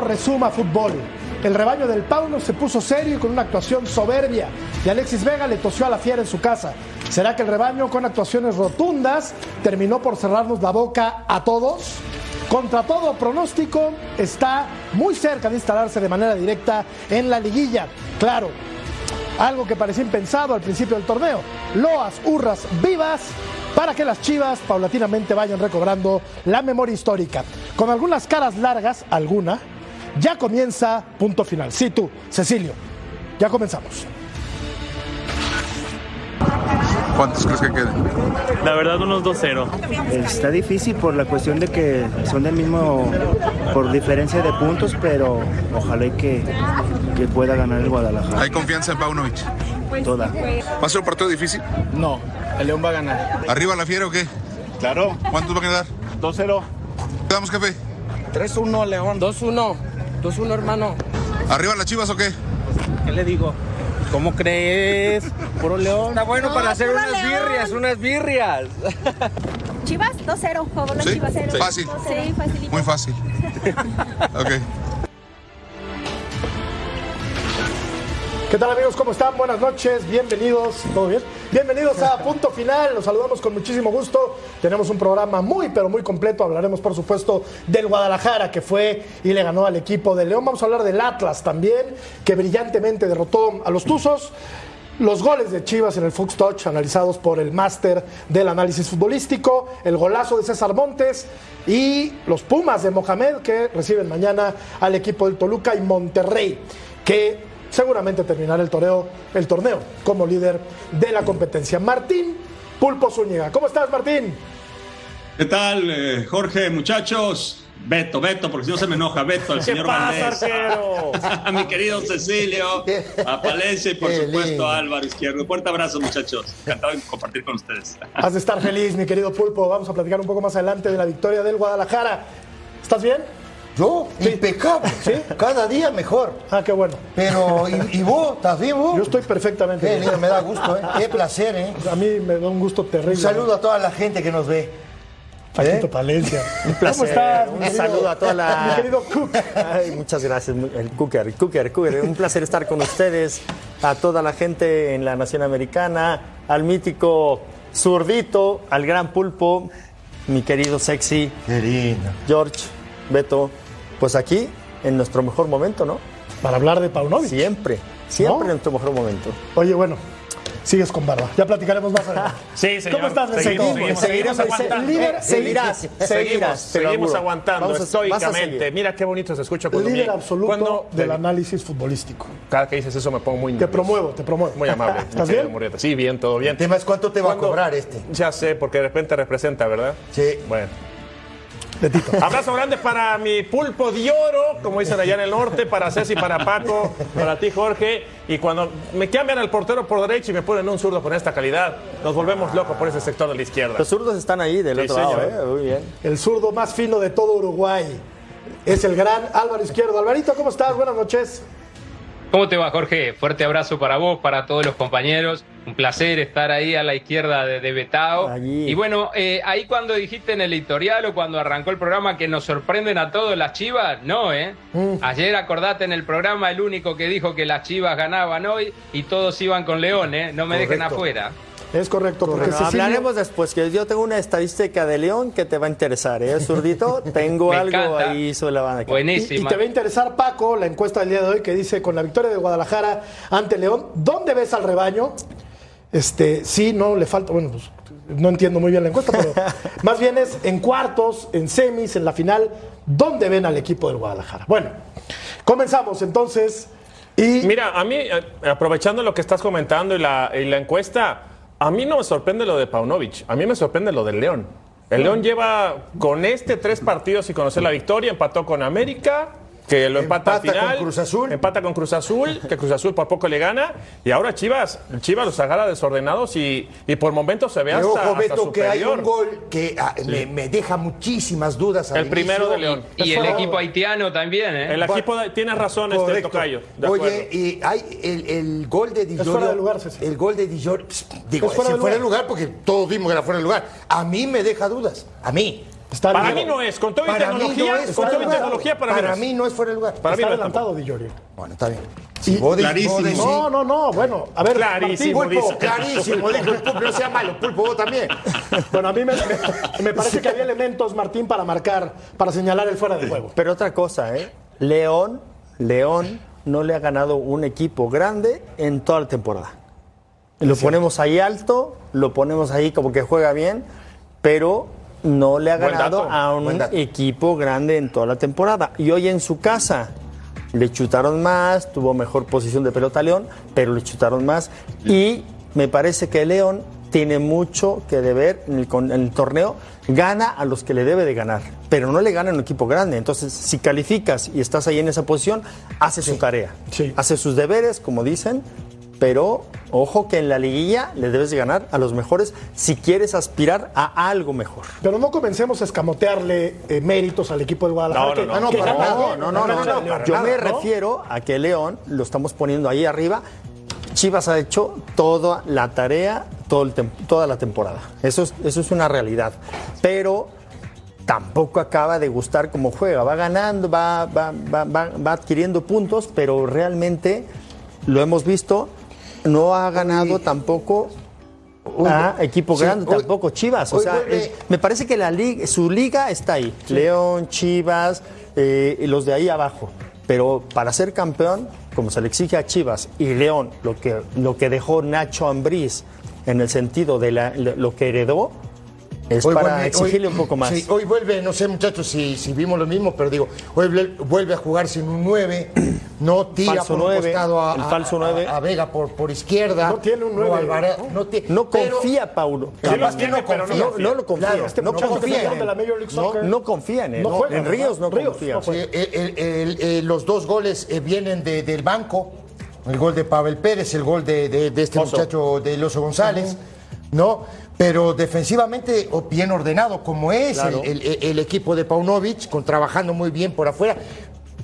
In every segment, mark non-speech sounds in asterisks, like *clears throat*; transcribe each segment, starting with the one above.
Resuma fútbol. El rebaño del Pauno se puso serio y con una actuación soberbia. Y Alexis Vega le tosió a la fiera en su casa. ¿Será que el rebaño, con actuaciones rotundas, terminó por cerrarnos la boca a todos? Contra todo pronóstico, está muy cerca de instalarse de manera directa en la liguilla. Claro, algo que parecía impensado al principio del torneo. Loas, hurras, vivas para que las chivas paulatinamente vayan recobrando la memoria histórica. Con algunas caras largas, alguna, ya comienza punto final. Sí, tú, Cecilio, ya comenzamos. ¿Cuántos crees que queden? La verdad, unos 2-0. Está difícil por la cuestión de que son del mismo, por diferencia de puntos, pero ojalá y que, que pueda ganar el Guadalajara. ¿Hay confianza en Paunovic? Toda. ¿Va a ser un partido difícil? No, el León va a ganar. ¿Arriba la fiera o qué? Claro, ¿Cuántos va a quedar? 2-0. ¿Quedamos, jefe? 3-1, León. 2-1, 2-1 hermano. ¿Arriba las chivas o qué? ¿Qué le digo? ¿Cómo crees? Puro León. Está bueno para hacer unas birrias, unas birrias. *laughs* Chivas 2-0, favor las ¿Sí? Chivas 0. Fácil. Sí, facilito. Muy fácil. *laughs* Ok. ¿Qué tal amigos? ¿Cómo están? Buenas noches, bienvenidos, ¿todo bien? Bienvenidos a Punto Final, los saludamos con muchísimo gusto. Tenemos un programa muy, pero muy completo. Hablaremos, por supuesto, del Guadalajara, que fue y le ganó al equipo de León. Vamos a hablar del Atlas también, que brillantemente derrotó a los Tuzos. Los goles de Chivas en el Fox Touch, analizados por el máster del análisis futbolístico, el golazo de César Montes y los Pumas de Mohamed, que reciben mañana al equipo del Toluca y Monterrey, que seguramente terminará el torneo, el torneo como líder de la competencia. Martín Pulpo Zúñiga. ¿Cómo estás, Martín? ¿Qué tal, eh, Jorge, muchachos? Beto, Beto, porque si no se me enoja, Beto, el señor Valdés. a *laughs* mi querido Cecilio, *laughs* a Palencia y por Qué supuesto lindo. a Álvaro Izquierdo. Fuerte abrazo, muchachos. Encantado de compartir con ustedes. Has de estar feliz, mi querido Pulpo. Vamos a platicar un poco más adelante de la victoria del Guadalajara. ¿Estás bien? Yo, impecable. *laughs* ¿Sí? Cada día mejor. Ah, qué bueno. Pero, ¿y, y vos? ¿Estás bien vos? Yo estoy perfectamente Qué bien. lindo, me da gusto, ¿eh? Qué placer, ¿eh? A mí me da un gusto terrible. Un saludo a toda la gente que nos ve. Paquito ¿Eh? Palencia. *laughs* Un placer. ¿Cómo estás? Un querido- saludo a toda la- *laughs* Mi querido Cook. Ay, muchas gracias, el Cooker, el Cooker, Cooker. Un placer estar con ustedes, a toda la gente en la Nación Americana, al mítico zurdito, al gran pulpo, mi querido sexy Qué lindo. George, Beto. Pues aquí, en nuestro mejor momento, ¿no? Para hablar de Paunovic. Siempre, siempre ¿No? en nuestro mejor momento. Oye, bueno, sigues con barba. Ya platicaremos más adelante. *laughs* Sí, señor. ¿Cómo estás, Seguimos, Seguimos, seguimos, seguiremos, seguimos aguantando. líder- seguirás, Seguimos, seguirás, seguimos auguro. aguantando Vamos a- estoicamente. Mira qué bonito se escucha cuando Líder absoluto cuando- del análisis futbolístico. Cada que dices eso me pongo muy Te nervioso. promuevo, te promuevo. Muy amable. *laughs* ¿Estás bien? Murrieta. Sí, bien, todo bien. El tema es cuánto te va a cobrar este. Ya sé, porque de repente representa, ¿verdad? Sí. Bueno. *laughs* Abrazo grande para mi pulpo de oro, como dicen allá en el norte, para Ceci, para Paco, para ti, Jorge. Y cuando me cambian al portero por derecho y me ponen un zurdo con esta calidad, nos volvemos locos por ese sector de la izquierda. Los zurdos están ahí del Sí, otro lado. ¿eh? Muy bien. El zurdo más fino de todo Uruguay. Es el gran Álvaro Izquierdo. Alvarito, ¿cómo estás? Buenas noches. ¿Cómo te va, Jorge? Fuerte abrazo para vos, para todos los compañeros. Un placer estar ahí a la izquierda de, de Betao. Allí. Y bueno, eh, ahí cuando dijiste en el editorial o cuando arrancó el programa que nos sorprenden a todos las chivas, no, ¿eh? Ayer acordate en el programa el único que dijo que las chivas ganaban hoy y todos iban con León, ¿eh? No me dejen afuera. Es correcto, Cecilio- hablaremos después, que yo tengo una estadística de León que te va a interesar, ¿eh, zurdito? *laughs* Tengo algo encanta. ahí sobre la banda. Y, y Buenísima. te va a interesar, Paco, la encuesta del día de hoy que dice, con la victoria de Guadalajara ante León, ¿dónde ves al rebaño? Este, sí, no, le falta, bueno, pues no entiendo muy bien la encuesta, pero *laughs* más bien es en cuartos, en semis, en la final, ¿dónde ven al equipo del Guadalajara? Bueno, comenzamos entonces y... Mira, a mí, eh, aprovechando lo que estás comentando y la, y la encuesta, a mí no me sorprende lo de Paunovic, a mí me sorprende lo del León. El León lleva con este tres partidos y conocer la victoria, empató con América, que lo empata, Empata al final. con Cruz Azul. Empata con Cruz Azul, que Cruz Azul por poco le gana. Y ahora Chivas, Chivas los agarra desordenados y, y por momentos se ve Pero hasta, ojo, hasta Beto, que hay un gol que ah, me, me deja muchísimas dudas. al El primero inicio. de León. Y el equipo haitiano también, ¿eh? El equipo, de- tienes razón, este Correcto. tocayo. de. Oye, y hay el, el gol de Di fuera Giorgio- de lugar, Ceci. El gol de Di Giorgio- pss, Digo, Es fuera si de fuera de lugar. lugar, porque todos vimos que era fuera de lugar. A mí me deja dudas. A mí. Está Para mí no es. Con Para mí tecnología, no es con para, Para mí no es. mí no es fuera de lugar. Para mí Está adelantado, Di Giorgio. Bueno, está bien. Vos Clarísimo. vos decís- No, no, no. Bueno, a ver. Clarísimo, Martín, Pulpo, dice. clarísimo, dijo el pulpo, no sea malo, pulpo, vos también. *laughs* Bueno, a mí me, me- me parece que había elementos, Martín, para marcar, para señalar el fuera de juego. Pero otra cosa, ¿eh? León, León no le ha ganado un equipo grande en toda la temporada. Lo ponemos ahí alto, lo ponemos ahí como que juega bien, pero no le ha Buen ganado dato, a un equipo grande en toda la temporada. Y hoy en su casa le chutaron más, tuvo mejor posición de pelota a León, pero le chutaron más. Y me parece que León tiene mucho que deber en el, con- en el torneo. Gana a los que le debe de ganar, pero no le gana a un equipo grande. Entonces, si calificas y estás ahí en esa posición, hace su tarea. Sí. Hace sus deberes, como dicen, pero ojo que en la liguilla le debes de ganar a los mejores si quieres aspirar a algo mejor. Pero no comencemos a escamotearle eh, méritos al equipo de Guadalajara. No, no, que- no. Ah, no, No, no, Yo me refiero a que León lo estamos poniendo ahí arriba. Chivas ha hecho toda la tarea todo el tem- toda la temporada. Eso es, eso es una realidad. Pero tampoco acaba de gustar cómo juega. Va ganando, va, va, va, va- va adquiriendo puntos, pero realmente lo hemos visto, no ha ganado tampoco a equipo sí, grande, hoy- tampoco Chivas. O sea, me parece que la liga, su liga está ahí. León, Chivas, eh, y los de ahí abajo. Pero para ser campeón, como se le exige a Chivas y León, lo que, lo que dejó Nacho Ambriz en el sentido de la- lo que heredó, es Hoy para vuelve- exigirle hoy- un poco más. sí, hoy vuelve, no sé muchachos si, si vimos lo mismo, pero digo, hoy vuel- vuelve a jugar sin un 9, *clears throat* no tira Falso por un nueve, costado a, el falso a- nueve. a Vega por, por izquierda. No tiene un nueve, Alvarez- ¿no? no tiene- No pero- confía, Paulo. Capaz que no confía. No, no lo confía. Claro, este no confía en de la él. Major League No, Soccer. no confía en él. No No, juega, en Ríos no Ríos confía. no juega. Sí, el- el- el- el- los dos goles eh, vienen de- del banco. El gol de Pavel Pérez, el gol de, de- de este Oso. muchacho de Loso González, ¿no? Pero defensivamente o bien ordenado, como es Claro. el, el- el equipo de Paunovic, con, trabajando muy bien por afuera.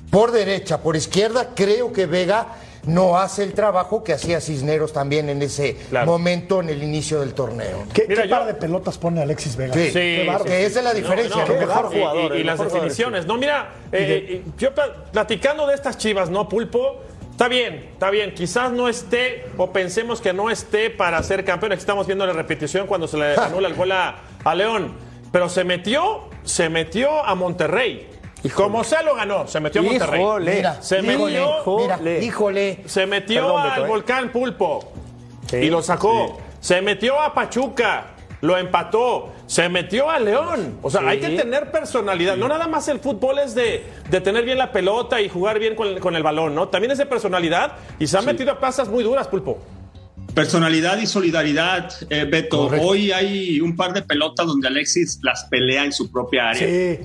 Por derecha, por izquierda, creo que Vega no hace el trabajo que hacía Cisneros también en ese Claro. momento en el inicio del torneo. ¿Qué, Mira, qué yo- par de pelotas pone Alexis Vega? Sí, Sí, que esa es la diferencia. No, mejor y- jugador, y, las jugador. definiciones. No, mira, eh, eh, yo pla- platicando de estas chivas, ¿no, Pulpo? Está bien, está bien. Quizás no esté, o pensemos que no esté para ser campeón. Aquí estamos viendo la repetición cuando se le *laughs* anula el gol a, a León. Pero se metió, se metió a Monterrey. Y como sea lo ganó, se metió a Monterrey. Híjole. Mira, Se híjole, metió- mira, Híjole. híjole. Se metió Perdón, al Beto, ¿eh? volcán Pulpo Sí, y lo sacó. sí. Se metió a Pachuca, lo empató. Se metió a León. O sea, Sí. hay que tener personalidad. No nada más el fútbol es de, de tener bien la pelota y jugar bien con, con el balón, ¿no? También es de personalidad y se han metido a plazas muy duras, Pulpo. Personalidad y solidaridad, eh, Beto. Correcto. Hoy hay un par de pelotas donde Alexis las pelea en su propia área. Sí.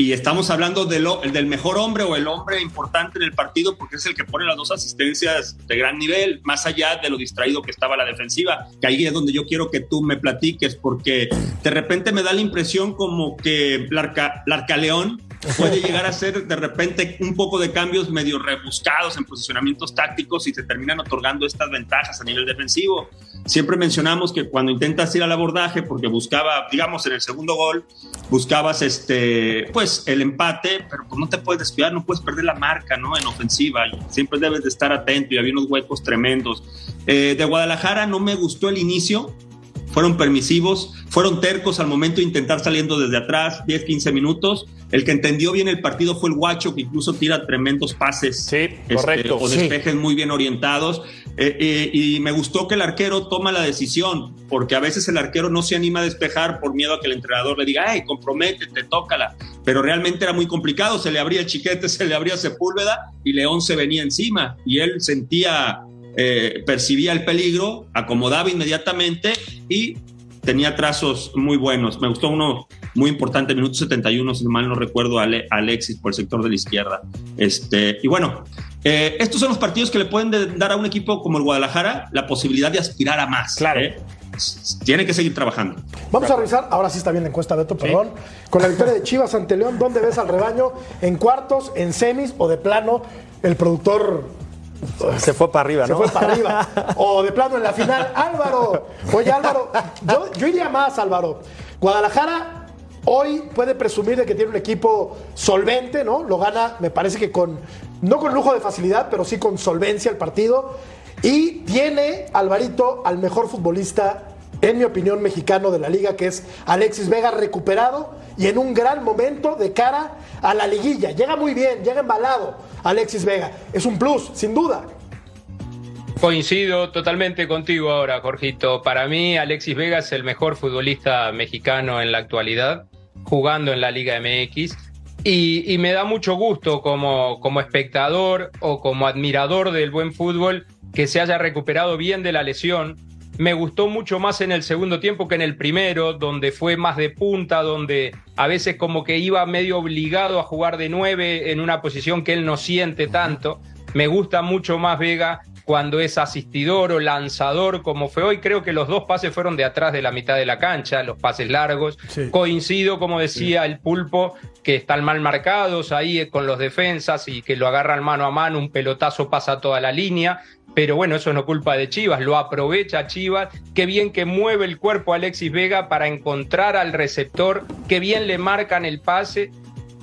Y estamos hablando del, mejor hombre o el hombre importante en el partido porque es el que pone las dos asistencias de gran nivel, más allá de lo distraído que estaba la defensiva. Que ahí es donde yo quiero que tú me platiques porque de repente me da la impresión como que Larca, Larcaleón puede *laughs* llegar a ser de repente un poco de cambios medio rebuscados en posicionamientos tácticos y se terminan otorgando estas ventajas a nivel defensivo. Siempre mencionamos que cuando intentas ir al abordaje, porque buscaba, digamos, en el segundo gol, buscabas este, pues el empate, pero pues no te puedes descuidar, no puedes perder la marca, ¿no? En ofensiva, siempre debes de estar atento y había unos huecos tremendos. Eh, de Guadalajara no me gustó el inicio, fueron permisivos, fueron tercos al momento de intentar saliendo desde atrás, 10, 15 minutos. El que entendió bien el partido fue el Guacho, que incluso tira tremendos pases. Sí, este, correcto. o Sí. despejes muy bien orientados. Eh, eh, y me gustó que el arquero toma la decisión, porque a veces el arquero no se anima a despejar por miedo a que el entrenador le diga, hey, comprométete, tócala. Pero realmente era muy complicado, se le abría el chiquete, *laughs* se le abría Sepúlveda y León se venía encima. Y él sentía, eh, percibía el peligro, acomodaba inmediatamente y tenía trazos muy buenos. Me gustó uno muy importante, minuto 71, si mal no recuerdo, a Ale- a Alexis por el sector de la izquierda. Este, y bueno, eh, estos son los partidos que le pueden de- dar a un equipo como el Guadalajara la posibilidad de aspirar a más. Claro. ¿eh? Tiene que seguir trabajando. Vamos a revisar, ahora sí está bien la encuesta, Beto, perdón. Con la victoria de Chivas ante León, ¿dónde ves al rebaño? ¿En cuartos, en semis o de plano el productor *laughs* Se fue para arriba, se ¿no? fue para arriba? *laughs* O de plano en la final, Álvaro. Oye, Álvaro, yo, yo iría más, Álvaro. Guadalajara Hoy puede presumir de que tiene un equipo solvente, ¿no? Lo gana, me parece que con, no con lujo de facilidad, pero sí con solvencia el partido. Y tiene, Alvarito, al mejor futbolista, en mi opinión, mexicano de la liga, que es Alexis Vega, recuperado y en un gran momento de cara a la liguilla. Llega muy bien, llega embalado Alexis Vega. Es un plus, sin duda. Coincido totalmente contigo ahora, Jorgito. Para mí, Alexis Vega es el mejor futbolista mexicano en la actualidad, jugando en la Liga MX. Y, me da mucho gusto como, como espectador o como admirador del buen fútbol que se haya recuperado bien de la lesión. Me gustó mucho más en el segundo tiempo que en el primero, donde fue más de punta, donde a veces como que iba medio obligado a jugar de nueve en una posición que él no siente tanto. Me gusta mucho más Vega cuando es asistidor o lanzador, como fue hoy. Creo que los dos pases fueron de atrás de la mitad de la cancha, los pases largos. Coincido, como decía el pulpo, que están mal marcados ahí con los defensas y que lo agarran mano a mano, un pelotazo pasa toda la línea. Pero bueno, eso no culpa de Chivas, lo aprovecha Chivas. Qué bien que mueve el cuerpo Alexis Vega para encontrar al receptor, qué bien le marcan el pase.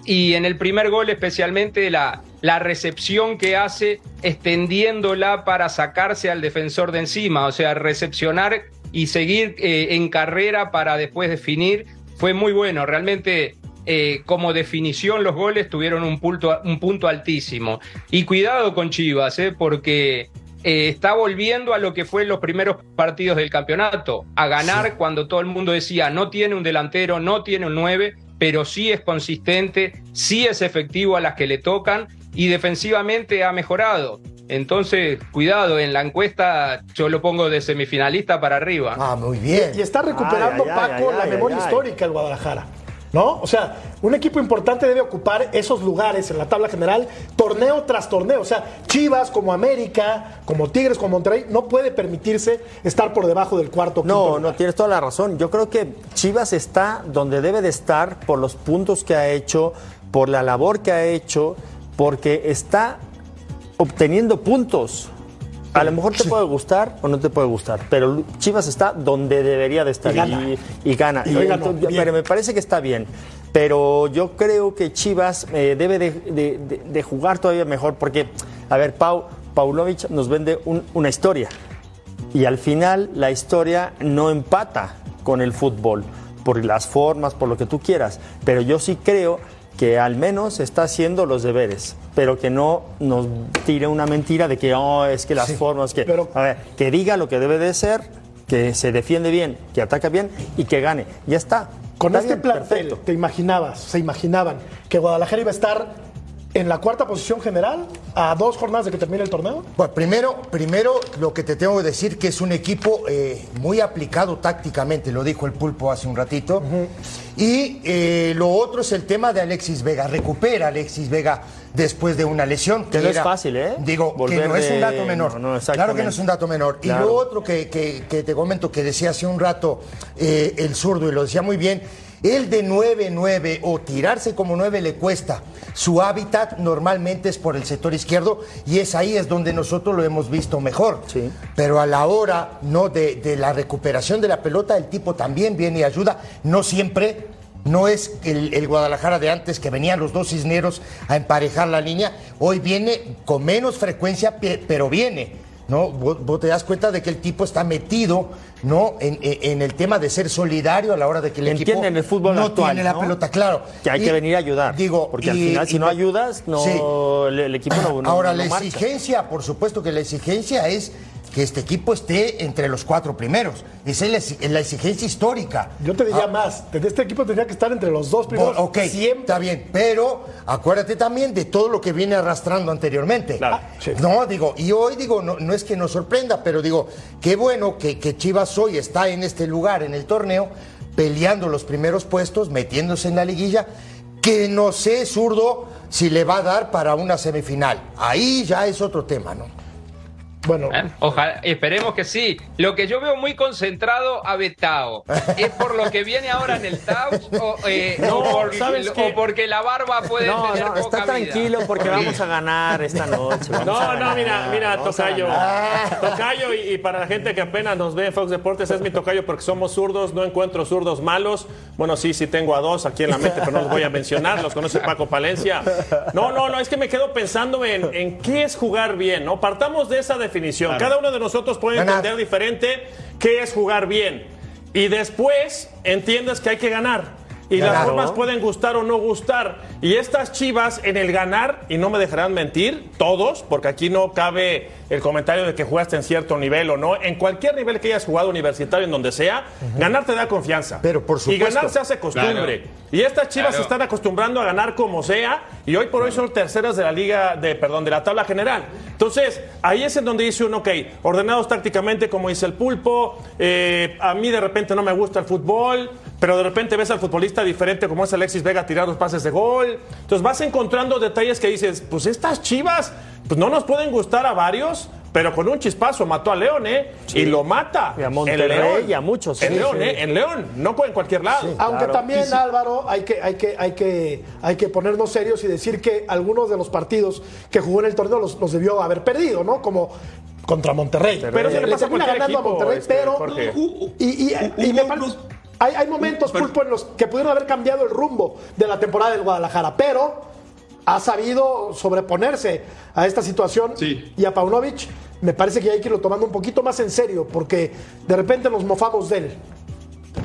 Y en el primer gol, especialmente la, la recepción que hace extendiéndola para sacarse al defensor de encima, o sea, recepcionar y seguir eh, en carrera para después definir, fue muy bueno. Realmente, eh, como definición, los goles tuvieron un punto, un punto altísimo. Y cuidado con Chivas, eh, porque eh, está volviendo a lo que fue los primeros partidos del campeonato, a ganar cuando todo el mundo decía no tiene un delantero, no tiene un 9, pero sí es consistente, sí es efectivo a las que le tocan y defensivamente ha mejorado. Entonces, cuidado, en la encuesta yo lo pongo de semifinalista para arriba. Ah, muy bien. Y está recuperando Ay, ay, ay, Paco ay, la ay, memoria ay. histórica el Guadalajara. ¿No? O sea, un equipo importante debe ocupar esos lugares en la tabla general, torneo tras torneo. O sea, Chivas como América, como Tigres, como Monterrey, no puede permitirse estar por debajo del cuarto. No, no, tienes toda la razón. Yo creo que Chivas está donde debe de estar por los puntos que ha hecho, por la labor que ha hecho, porque está obteniendo puntos. A lo mejor te puede gustar o no te puede gustar, pero Chivas está donde debería de estar Y gana. y, y gana. Y hoy Y ganó, entonces, bien. pero me parece que está bien. Pero yo creo que Chivas eh, debe de, de- de- de jugar todavía mejor porque, a ver, Pau, Paunovic nos vende un- una historia y al final la historia no empata con el fútbol por las formas, por lo que tú quieras. Pero yo sí creo que al menos está haciendo los deberes, pero que no nos tire una mentira de que oh, es que las formas, que a ver, que diga lo que debe de ser, que se defiende bien, que ataca bien y que gane. Ya está. Con Está este bien, plantel, perfecto. ¿te imaginabas, se imaginaban que Guadalajara iba a estar en la cuarta posición general a dos jornadas de que termine el torneo? Bueno, primero, primero lo que te tengo que decir que es un equipo eh, muy aplicado tácticamente, lo dijo el pulpo hace un ratito. Y eh, lo otro es el tema de Alexis Vega. Recupera Alexis Vega después de una lesión. Que no es fácil, ¿eh? Digo, Volver que no es un dato menor. no, no, claro que no es un dato menor. Y lo otro que, que- que te comento, que decía hace un rato eh, el zurdo, y lo decía muy bien, el de 9-9 o tirarse como 9 le cuesta. Su hábitat normalmente es por el sector izquierdo y es ahí es donde nosotros lo hemos visto mejor. Pero a la hora no de, de la recuperación de la pelota, el tipo también viene y ayuda. No siempre, no es el, el Guadalajara de antes que venían los dos cisneros a emparejar la línea. Hoy viene con menos frecuencia, pe- pero viene. ¿no? Vos, vos te das cuenta de que el tipo está metido ¿no? En, el tema de ser solidario a la hora de que el equipo Entienden el fútbol no actual, tiene la ¿no? pelota, claro. Que hay Y- que venir a ayudar. Digo, porque al y- final, si y no ayudas, no, Sí. el, el equipo no, no- Ahora, no la marcha. exigencia, por supuesto que la exigencia es que este equipo esté entre los cuatro primeros. Esa es la, exi- la exigencia histórica. Yo te diría Ah, más, este equipo tendría que estar entre los dos primeros. Ok, está bien, pero acuérdate también de todo lo que viene arrastrando anteriormente. No, digo, y hoy digo, no, no es que nos sorprenda, pero digo, qué bueno que, que Chivas hoy está en este lugar, en el torneo, peleando los primeros puestos, metiéndose en la liguilla, que no sé, zurdo, si le va a dar para una semifinal. Ahí ya es otro tema, ¿no? Bueno, ¿Eh? Ojalá, esperemos que sí. Lo que yo veo muy concentrado a Betao, ¿es por lo que viene ahora en el Tau o, eh, *laughs* No, o por- ¿sabes o porque la barba puede No, tener no, poca está vida? tranquilo porque vamos a ganar esta noche. vamos a No, no, mira, mira, Tocayo. Tocayo, y, y para la gente que apenas nos ve en Fox Deportes, es mi Tocayo porque somos zurdos, no encuentro zurdos malos. Bueno, sí, sí tengo a dos aquí en la mente, pero no los voy a mencionar, los conoce Paco Palencia. No, no, no, es que me quedo pensando en, en qué es jugar bien, ¿no? Partamos de esa definición. Cada uno de nosotros puede Ganar. entender diferente qué es jugar bien. Y después entiendes que hay que ganar. Y las formas pueden gustar o no gustar. Y estas chivas en el ganar, y no me dejarán mentir, todos, porque aquí no cabe el comentario de que jugaste en cierto nivel o no. En cualquier nivel que hayas jugado universitario, en donde sea, ganar te da confianza. Pero por Y supuesto. ganar se hace costumbre. Y estas chivas Claro. se están acostumbrando a ganar como sea. Y hoy por hoy son terceras de la liga, de, perdón, de la tabla general. Entonces, ahí es en donde dice uno, ok, ordenados tácticamente, como dice el pulpo. eh, a mí de repente no me gusta el fútbol. Pero de repente ves al futbolista diferente como es Alexis Vega tirar los pases de gol. Entonces vas encontrando detalles que dices, pues estas chivas, pues no nos pueden gustar a varios, pero con un chispazo mató a León, ¿eh? Y lo mata. Y a En Monterrey León. y a muchos, En sí, León, sí. ¿eh? En León. No en cualquier lado. Aunque Claro. también, Álvaro, hay que, hay, que, hay, que, hay que ponernos serios y decir que algunos de los partidos que jugó en el torneo los, los debió haber perdido, ¿no? Como contra Monterrey. Pero eso le pasa ganando equipo, a Monterrey, este, pero. Jorge. Y, y- y me parece- hay, hay momentos, Pulpo, en los que pudieron haber cambiado el rumbo de la temporada del Guadalajara, pero ha sabido sobreponerse a esta situación Sí. y a Paunovic me parece que hay que irlo tomando un poquito más en serio porque de repente nos mofamos de él.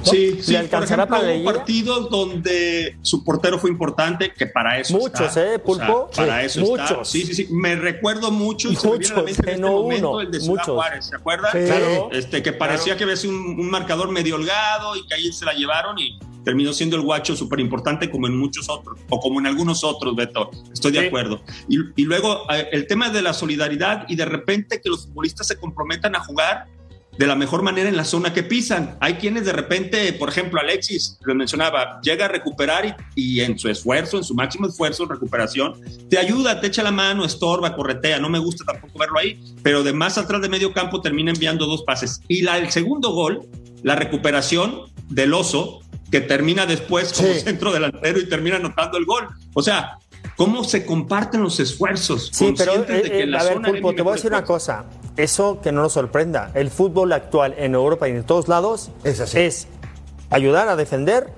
Sí, sí, por alcanzará ejemplo, para partidos donde su portero fue importante, que para eso Muchos, está. ¿eh, Pulpo? O sea, para Sí, eso está. muchos. Sí, sí, sí. Me recuerdo mucho y se me viene a la Muchos, mente en este no momento uno, el de Ciudad muchos. Juárez, ¿se acuerda? Sí. Claro. Este, que parecía que había sido un, un marcador medio holgado y que ahí se la llevaron y terminó siendo el guacho súper importante como en muchos otros, o como en algunos otros, Beto. Estoy de Sí. acuerdo. Y, y luego eh, el tema de la solidaridad y de repente que los futbolistas se comprometan a jugar de la mejor manera en la zona que pisan. Hay quienes de repente, por ejemplo, Alexis, lo mencionaba, llega a recuperar y, y en su esfuerzo, en su máximo esfuerzo recuperación, te ayuda, te echa la mano, estorba, corretea. No me gusta tampoco verlo ahí, pero de más atrás de medio campo termina enviando dos pases. Y la, el segundo gol, la recuperación del oso, que termina después como Sí. centro delantero y termina anotando el gol. O sea, ¿cómo se comparten los esfuerzos? Sí, pero conscientes de eh, que eh, la a ver, Pulpo, te voy a decir una cosa. Eso que no nos sorprenda. El fútbol actual en Europa y en todos lados Es así. ayudar a defender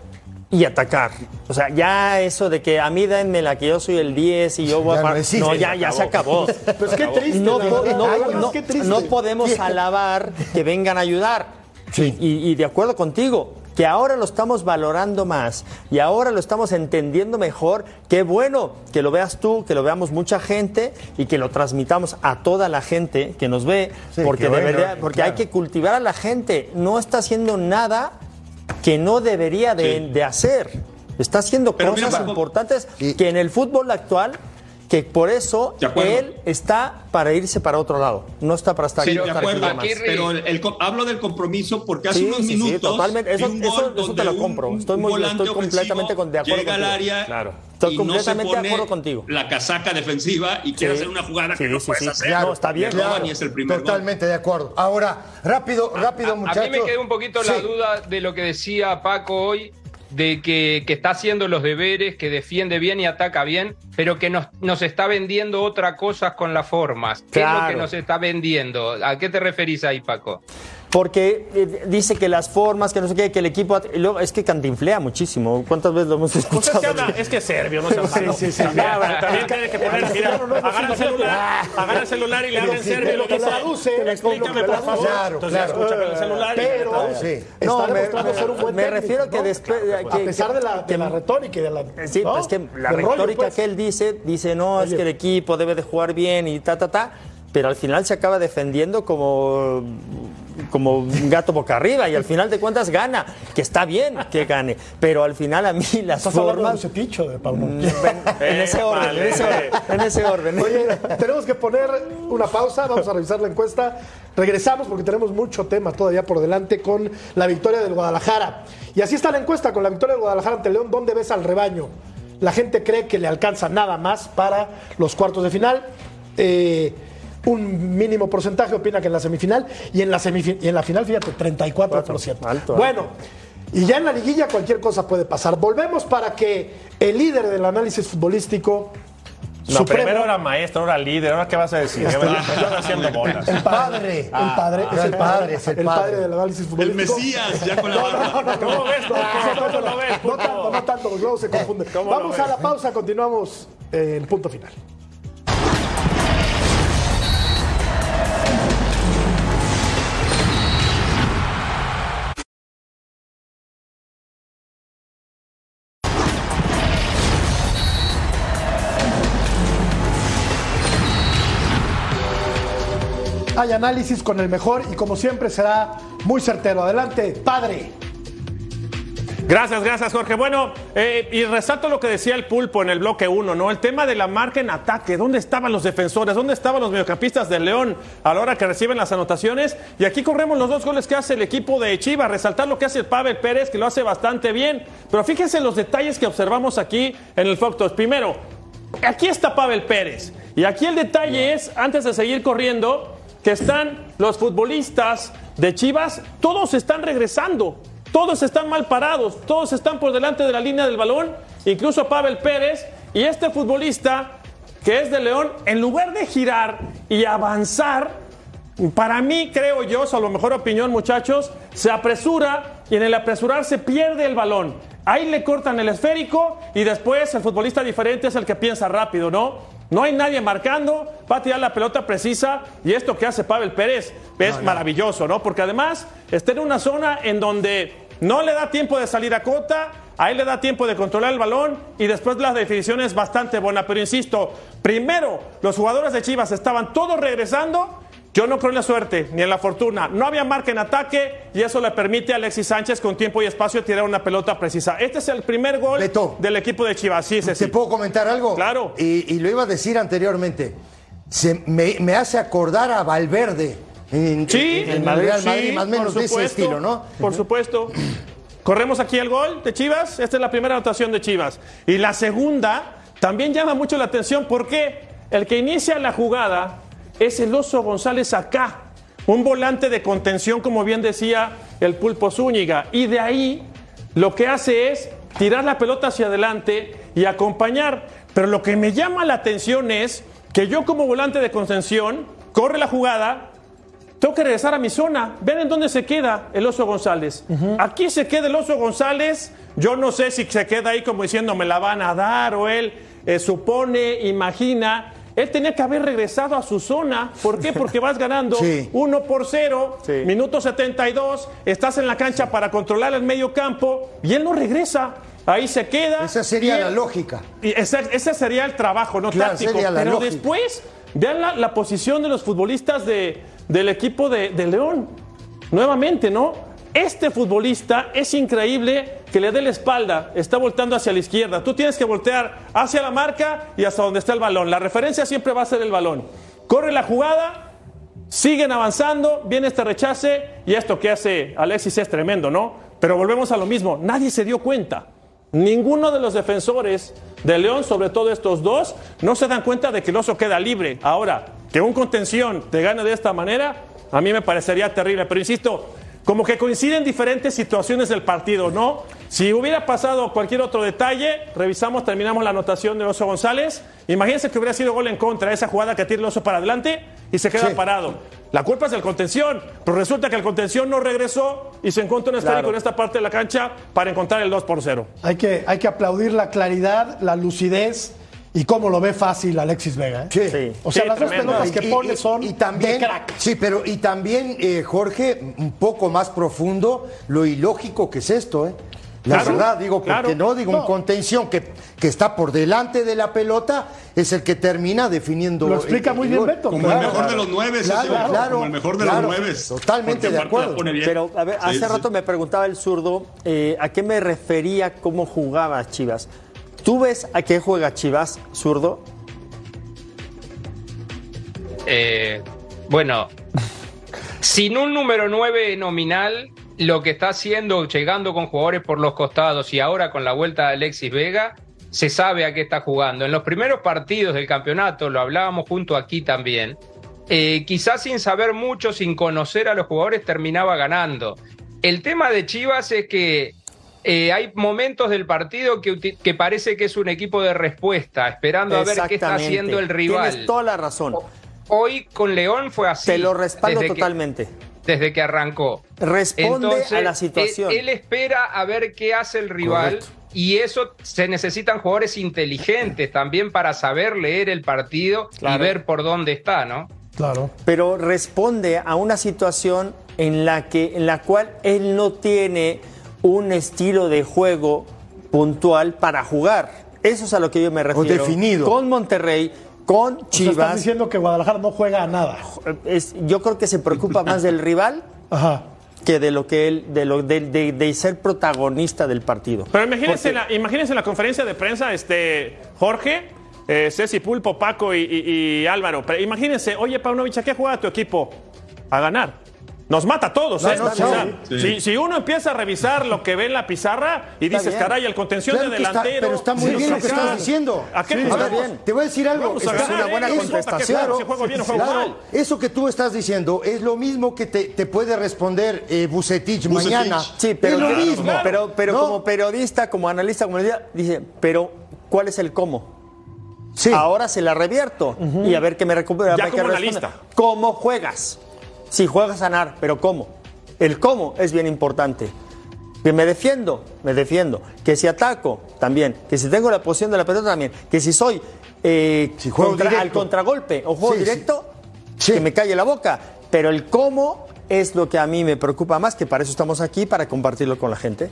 y atacar. O sea, ya eso de que a mí denme la que yo soy el 10 y yo voy Ya a... no. No, ya, ya se acabó. *laughs* Pues qué triste. No, no- Ay, no- qué triste. no podemos alabar que vengan a ayudar. Sí. Y, y de acuerdo contigo, que ahora lo estamos valorando más y ahora lo estamos entendiendo mejor. Qué bueno que lo veas tú, que lo veamos mucha gente y que lo transmitamos a toda la gente que nos ve, Sí, porque, qué bueno, debería- porque claro. hay que cultivar a la gente. No está haciendo nada que no debería de, Sí. de hacer. Está haciendo Pero cosas importantes y- que en el fútbol actual, que por eso él está para irse para otro lado. No está para estar Sí, aquí. de acuerdo, aquí pero el, hablo del compromiso porque hace Sí, unos sí, sí, minutos totalmente. Eso- eso- te lo compro. un Estoy muy- estoy completamente con- de acuerdo llega al contigo. área Claro. Estoy y no se completamente de acuerdo contigo. la casaca defensiva y quiere Sí. hacer una jugada Sí, que no sí, puedes sí. hacer. Claro, está bien. Le roban Claro, y es el primer gol. Totalmente de acuerdo. Ahora, rápido, rápido, A- muchachos. A mí me quedó un poquito la duda de lo que decía Paco hoy, de que, que está haciendo los deberes, que defiende bien y ataca bien, pero que nos, nos está vendiendo otra cosa con las formas. ¿Qué es lo que nos está vendiendo? ¿A qué te referís ahí, Paco? Porque eh, dice que las formas, que no sé qué, que el equipo. y luego, es que cantinflea muchísimo. ¿Cuántas veces lo hemos Pues es que, escuchado? habla- es que es serbio, no *laughs* seas malo. También, también tiene que poner, mira, agarra el celular, agarra el celular y le habla en serbio y lo dice, traduce, explícame por favor. Claro, Entonces claro. escucha con el celular y Pero Sí. No, me- ser un buen me técnico, refiero que ¿no? después- a que- pesar que- de la, de que- la retórica y de la Sí, ¿no? pues es que la retórica pues. que él dice, dice, no, es que el equipo debe de jugar bien y ta, ta, ta, pero al final se acaba defendiendo como, como un gato boca arriba y al final de cuentas gana, que está bien que gane, pero al final a mí las Estás hablando de formas... cepillo de Pauno. En *laughs* ese orden, en ese orden, en ese orden. Oye, tenemos que poner una pausa, vamos a revisar la encuesta. Regresamos porque tenemos mucho tema todavía por delante con la victoria del Guadalajara. Y así está la encuesta con la victoria del Guadalajara ante León. ¿Dónde ves al rebaño? La gente cree que le alcanza nada más para los cuartos de final. Eh, un mínimo porcentaje opina que en la semifinal y en la, semifin- y en la final, fíjate, 34%. Alto, bueno, y ya en la liguilla cualquier cosa puede pasar. Volvemos para que el líder del análisis futbolístico No, supremo, primero era maestro, ahora líder, ahora qué vas a decir? ¿Qué vas a empezar haciendo bolas? el padre, el padre, es el padre, es el el padre del análisis El futbolístico. Mesías, ya con la barba. ¿Cómo ves, Pulpo? ¿Cómo ves, No tanto, no tanto, porque luego se confunde. ¿Cómo lo Vamos a la pausa, continuamos en punto final. Hay análisis con el mejor y como siempre será muy certero. Adelante, padre. Gracias, gracias, Jorge. Bueno, eh, y resalto lo que decía el pulpo en el bloque 1, ¿no? El tema de la marca en ataque. ¿Dónde estaban los defensores? ¿Dónde estaban los mediocampistas de León a la hora que reciben las anotaciones? Y aquí corremos los dos goles que hace el equipo de Chivas. Resaltar lo que hace el Pavel Pérez, que lo hace bastante bien. Pero fíjense los detalles que observamos aquí en el Fox. Primero, aquí está Pavel Pérez. Y aquí el detalle es, antes de seguir corriendo, que están los futbolistas de Chivas, todos están regresando. Todos están mal parados, todos están por delante de la línea del balón, incluso Pavel Pérez y este futbolista que es de León, en lugar de girar y avanzar, para mí, creo yo, a lo mejor opinión, muchachos, se apresura y en el apresurarse pierde el balón. Ahí le cortan el esférico y después el futbolista diferente es el que piensa rápido, ¿no? No hay nadie marcando, va a tirar la pelota precisa y esto que hace Pavel Pérez es maravilloso, ¿no? Porque además está en una zona en donde no le da tiempo de salir a cota, a él le da tiempo de controlar el balón y después la definición es bastante buena. Pero insisto, primero los jugadores de Chivas estaban todos regresando. Yo no creo en la suerte ni en la fortuna. No había marca en ataque y eso le permite a Alexis Sánchez con tiempo y espacio tirar una pelota precisa. Este es el primer gol Beto. del equipo de Chivas. Sí, ¿Te sí. puedo comentar algo? Claro. Y, y lo iba a decir anteriormente. Se, me, me hace acordar a Valverde. En, Sí, en Real sí, Madrid, más o menos de ese supuesto, estilo, ¿no? Por supuesto. Corremos aquí el gol de Chivas. Esta es la primera anotación de Chivas. Y la segunda también llama mucho la atención porque el que inicia la jugada es el Oso González acá. Un volante de contención, como bien decía el Pulpo Zúñiga. Y de ahí lo que hace es tirar la pelota hacia adelante y acompañar. Pero lo que me llama la atención es que yo como volante de contención corre la jugada, tengo que regresar a mi zona. Ven en dónde se queda el Oso González. Aquí se queda el Oso González. Yo no sé si se queda ahí como diciendo me la van a dar o él eh, supone, imagina. Él tenía que haber regresado a su zona. ¿Por qué? Porque vas ganando *laughs* Sí. 1 por 0, Sí. minuto 72, estás en la cancha para controlar el medio campo y él no regresa. Ahí se queda. Esa sería la lógica. y ese, ese sería el trabajo, no Claro, táctico. Pero lógica. después, vean la, la posición de los futbolistas de- del equipo de, de León. Nuevamente, ¿no? Este futbolista es increíble que le dé la espalda, está voltando hacia la izquierda. Tú tienes que voltear hacia la marca y hasta donde está el balón. La referencia siempre va a ser el balón. Corre la jugada, siguen avanzando, viene este rechace y esto que hace Alexis es tremendo, ¿no? Pero volvemos a lo mismo, nadie se dio cuenta. Ninguno de los defensores de León, sobre todo estos dos, no se dan cuenta de que el oso queda libre. Ahora, que un contención te gane de esta manera, a mí me parecería terrible. Pero insisto, como que coinciden diferentes situaciones del partido, ¿no? Si hubiera pasado cualquier otro detalle, revisamos, terminamos la anotación de Oso González. Imagínense que hubiera sido gol en contra, esa jugada que tira el oso para adelante y se queda Sí. parado. La culpa es del contención, pero resulta que el contención no regresó y se encontró un esférico Claro. en esta parte de la cancha para encontrar el 2 por 0. Hay que, hay que aplaudir la claridad, la lucidez y cómo lo ve fácil Alexis Vega. ¿eh? Sí. Sí. O sea, Sí, las dos pelotas que pone y- son y también, de crack. Sí, pero y también, eh, Jorge, un poco más profundo, lo ilógico que es esto, ¿eh? La Claro, verdad, digo, porque claro. no, digo, No. un contención que, que está por delante de la pelota es el que termina definiendo. Lo explica el- muy bien. Beto. Como Claro, el mejor de los nueve, Claro, como el mejor de claro, los nueve. totalmente de acuerdo. Pero, a ver, hace rato me preguntaba el zurdo eh, a qué me refería cómo jugaba Chivas. ¿Tú ves a qué juega Chivas, zurdo? Eh, bueno, sin un número 9 nominal, lo que está haciendo, llegando con jugadores por los costados y ahora con la vuelta de Alexis Vega, se sabe a qué está jugando. En los primeros partidos del campeonato, lo hablábamos junto aquí también, eh, quizás sin saber mucho, sin conocer a los jugadores, terminaba ganando. El tema de Chivas es que eh, hay momentos del partido que, parece que es un equipo de respuesta, esperando a ver qué está haciendo el rival. Tienes toda la razón. Hoy con León fue así. Te lo respaldo desde que- totalmente. desde que arrancó. Responde a la situación. Él, él espera a ver qué hace el rival. Correcto. Y eso se necesitan jugadores inteligentes también para saber leer el partido Claro. y ver por dónde está, ¿no? Claro. pero responde a una situación en la que en la cual él no tiene un estilo de juego puntual para jugar. Eso es a lo que yo me refiero. definido. Con Monterrey, con O sea, estás Chivas. diciendo que Guadalajara no juega a nada. es- yo creo que se preocupa más del rival Ajá. que de lo que él, de lo de, de- de ser protagonista del partido. Pero imagínense, Porque- la, imagínense la conferencia de prensa, este, Jorge, eh, Ceci Pulpo, Paco y, y- y Álvaro. Pero imagínense, oye, Paunovic, ¿a qué juega tu equipo? A ganar. Nos mata a todos, No, ¿eh? no, O sea, sí. si, si uno empieza a revisar lo que ve en la pizarra y Está dices, bien. caray, el contención Claro de que está- delantero. pero está muy nos bien lo que estás diciendo. ¿A qué Sí, jugamos? a ver, te voy a decir algo. Está- ganar, una buena ¿eh? Importa contestación. qué juego, Si juego bien o juego Claro, mal. eso que tú estás diciendo es lo mismo que te, te puede responder eh, Bucetich, Bucetich. mañana. Sí, pero, es lo claro, mismo. pero, pero ¿no? como periodista, como analista, como analista, dice, pero ¿cuál es el cómo? Sí. Ahora se la revierto y a ver qué me recupera. Ya como analista. ¿Cómo juegas? Si juegas a ganar, pero ¿cómo? El cómo es bien importante. Que me defiendo, me defiendo. Que si ataco, también. Que si tengo la posición de la pelota, también. Que si soy eh, Si juego contra- al contragolpe o juego Sí, sí. directo, Sí. que me calle la boca. Pero el cómo es lo que a mí me preocupa más, que para eso estamos aquí, para compartirlo con la gente.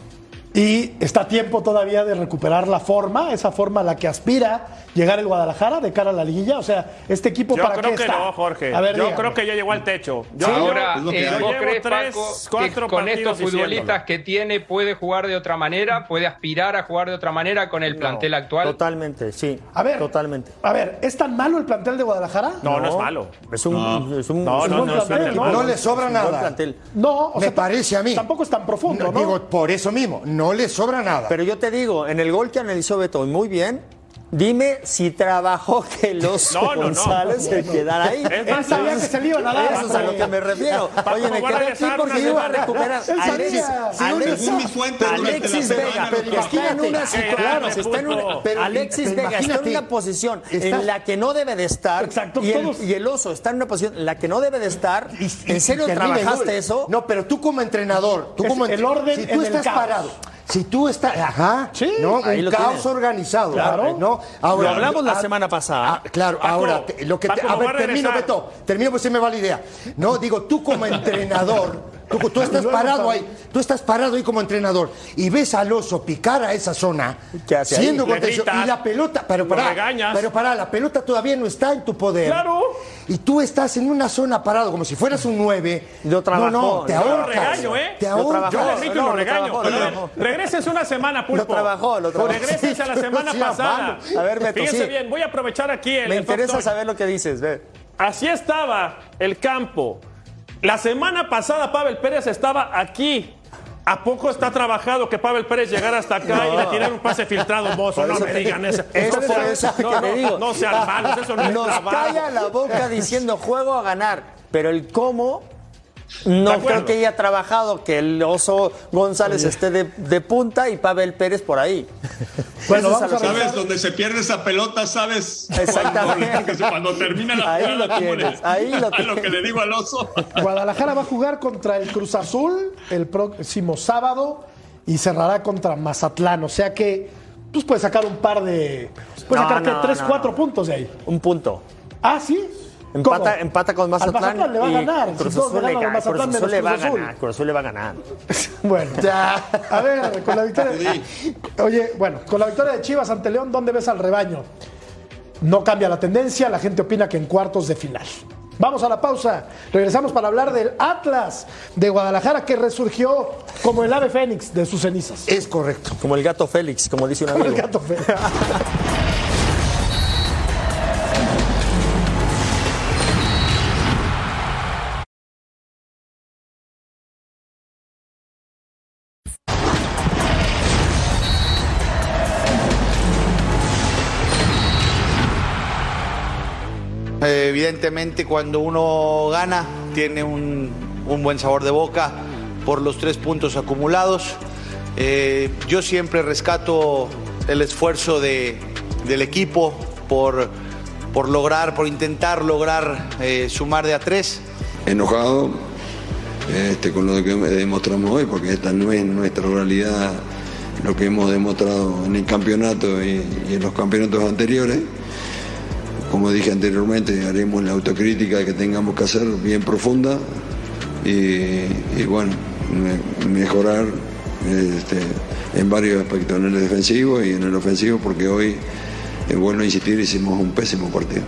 Y está a tiempo todavía de recuperar la forma, esa forma a la que aspira llegar el Guadalajara de cara a la liguilla. O sea, este equipo Yo para creo qué que está. no, Jorge. A ver, yo dígame. creo que ya llegó al techo. Yo, Sí, Ahora, es eh, hay. ¿vos llevo crees, tres, Paco, que cuatro con estos futbolistas diciéndolo. que tiene puede jugar de otra manera, puede aspirar a jugar de otra manera con el plantel actual? Totalmente, sí. A ver, Totalmente. A ver, ¿es tan malo el plantel de Guadalajara? No, no, es malo. Es un, es un, No, es un no, buen no, es plantel, no, no le sobra Es nada. plantel. No, o Me sea, parece a mí. Tampoco es tan profundo, ¿no? Digo, por eso mismo, no le sobra nada. Pero yo te digo, en el gol que analizó Beto, muy bien, dime si trabajó que el oso No, no, no. González se quedara ahí. Es Él sabía que se le iban a dar. Eso es a lo que me refiero. Oye, me quedé aquí porque iba a recuperar. Él sabía. Alexis, Alexis, Alexis la Vega, pero está en una situación, Claro, está en una- pero- Alexis pero Vega está en una posición está- en la que no debe de estar Exacto, y el, y el oso está en una posición en la que no debe de estar. Y- y- ¿En serio trabajaste eso? No, pero tú como entrenador, tú Es como el orden si en tú el estás parado, si tú estás, ajá, Sí, no, un caos tienes. organizado, Claro. ¿no? Lo hablamos la ah, semana pasada. ah, claro, Paco, ahora te- lo que te- a ver, termino, regresar. Beto, termino pues se me va la idea. No, digo, tú como entrenador, tú, *laughs* tú estás parado ahí, tú estás parado ahí como entrenador y ves al oso picar a esa zona, ¿Qué hace ahí? siendo contención, y la pelota, pero regañas. pero para, la pelota todavía no está en tu poder. Claro. Y tú estás en una zona parado como si fueras un 9. Lo trabajó, No, no, te Yo lo ahorcas. regaño, ¿eh? Te Lo ahorcas. trabajó. Yo le admito y No, lo lo regaño. trabajó, lo. Regrésense una semana, Pulpo. Lo trabajó, lo trabajó. Regrésense a la semana Sí, pasada. A ver, Beto, Fíjense sí. bien, voy a aprovechar aquí el Me el interesa factor. saber lo que dices. Ve. Así estaba el campo. La semana pasada Pavel Pérez estaba aquí. ¿A poco está trabajado que Pavel Pérez llegara hasta acá y le tirara un pase filtrado, mozo? No me digan eso. eso No, por no, eso que no, te digo. No sean malos, eso no es Nos trabajo. calla la boca diciendo juego a ganar, pero el cómo no creo que haya trabajado que el oso González esté de, de punta y Pavel Pérez por ahí. *laughs* Bueno, vamos a. ¿Sabes? Donde se pierde esa pelota, ¿sabes? Exactamente. *laughs* Cuando, cuando termina la Ahí jugada, lo ¿cómo tienes, ahí lo *laughs* a lo que tienes. le digo al oso. Guadalajara va a jugar contra el Cruz Azul el próximo sábado y cerrará contra Mazatlán. O sea que pues puede sacar un par de. Puede No, sacar no, tres, no, cuatro puntos de ahí. Un punto. Ah, sí. Empata, empata con Mazatlán. Al Mazatlán le va a y ganar. Cruz Azul le va a ganar. Cruz Azul le va a ganar. *laughs* Bueno, a ver, con la victoria. *laughs* Oye, bueno, con la victoria de Chivas ante León, ¿dónde ves al rebaño? No cambia la tendencia, la gente opina que en cuartos de final. Vamos a la pausa. Regresamos para hablar del Atlas de Guadalajara que resurgió como el ave fénix de sus cenizas. Es correcto. Como el gato Félix, como dice un Como el amigo. gato fénix. *laughs* evidentemente cuando uno gana tiene un, un buen sabor de boca por los tres puntos acumulados. Eh, yo siempre rescato el esfuerzo de- del equipo por, por lograr, por intentar lograr eh, sumar de a tres. enojado este, con lo que demostramos hoy, porque esta no es nuestra realidad lo que hemos demostrado en el campeonato y, y en los campeonatos anteriores. Como dije anteriormente, haremos la autocrítica que tengamos que hacer bien profunda y, y bueno, me- mejorar este, en varios aspectos, en el defensivo y en el ofensivo, porque hoy, es bueno insistir, hicimos un pésimo partido.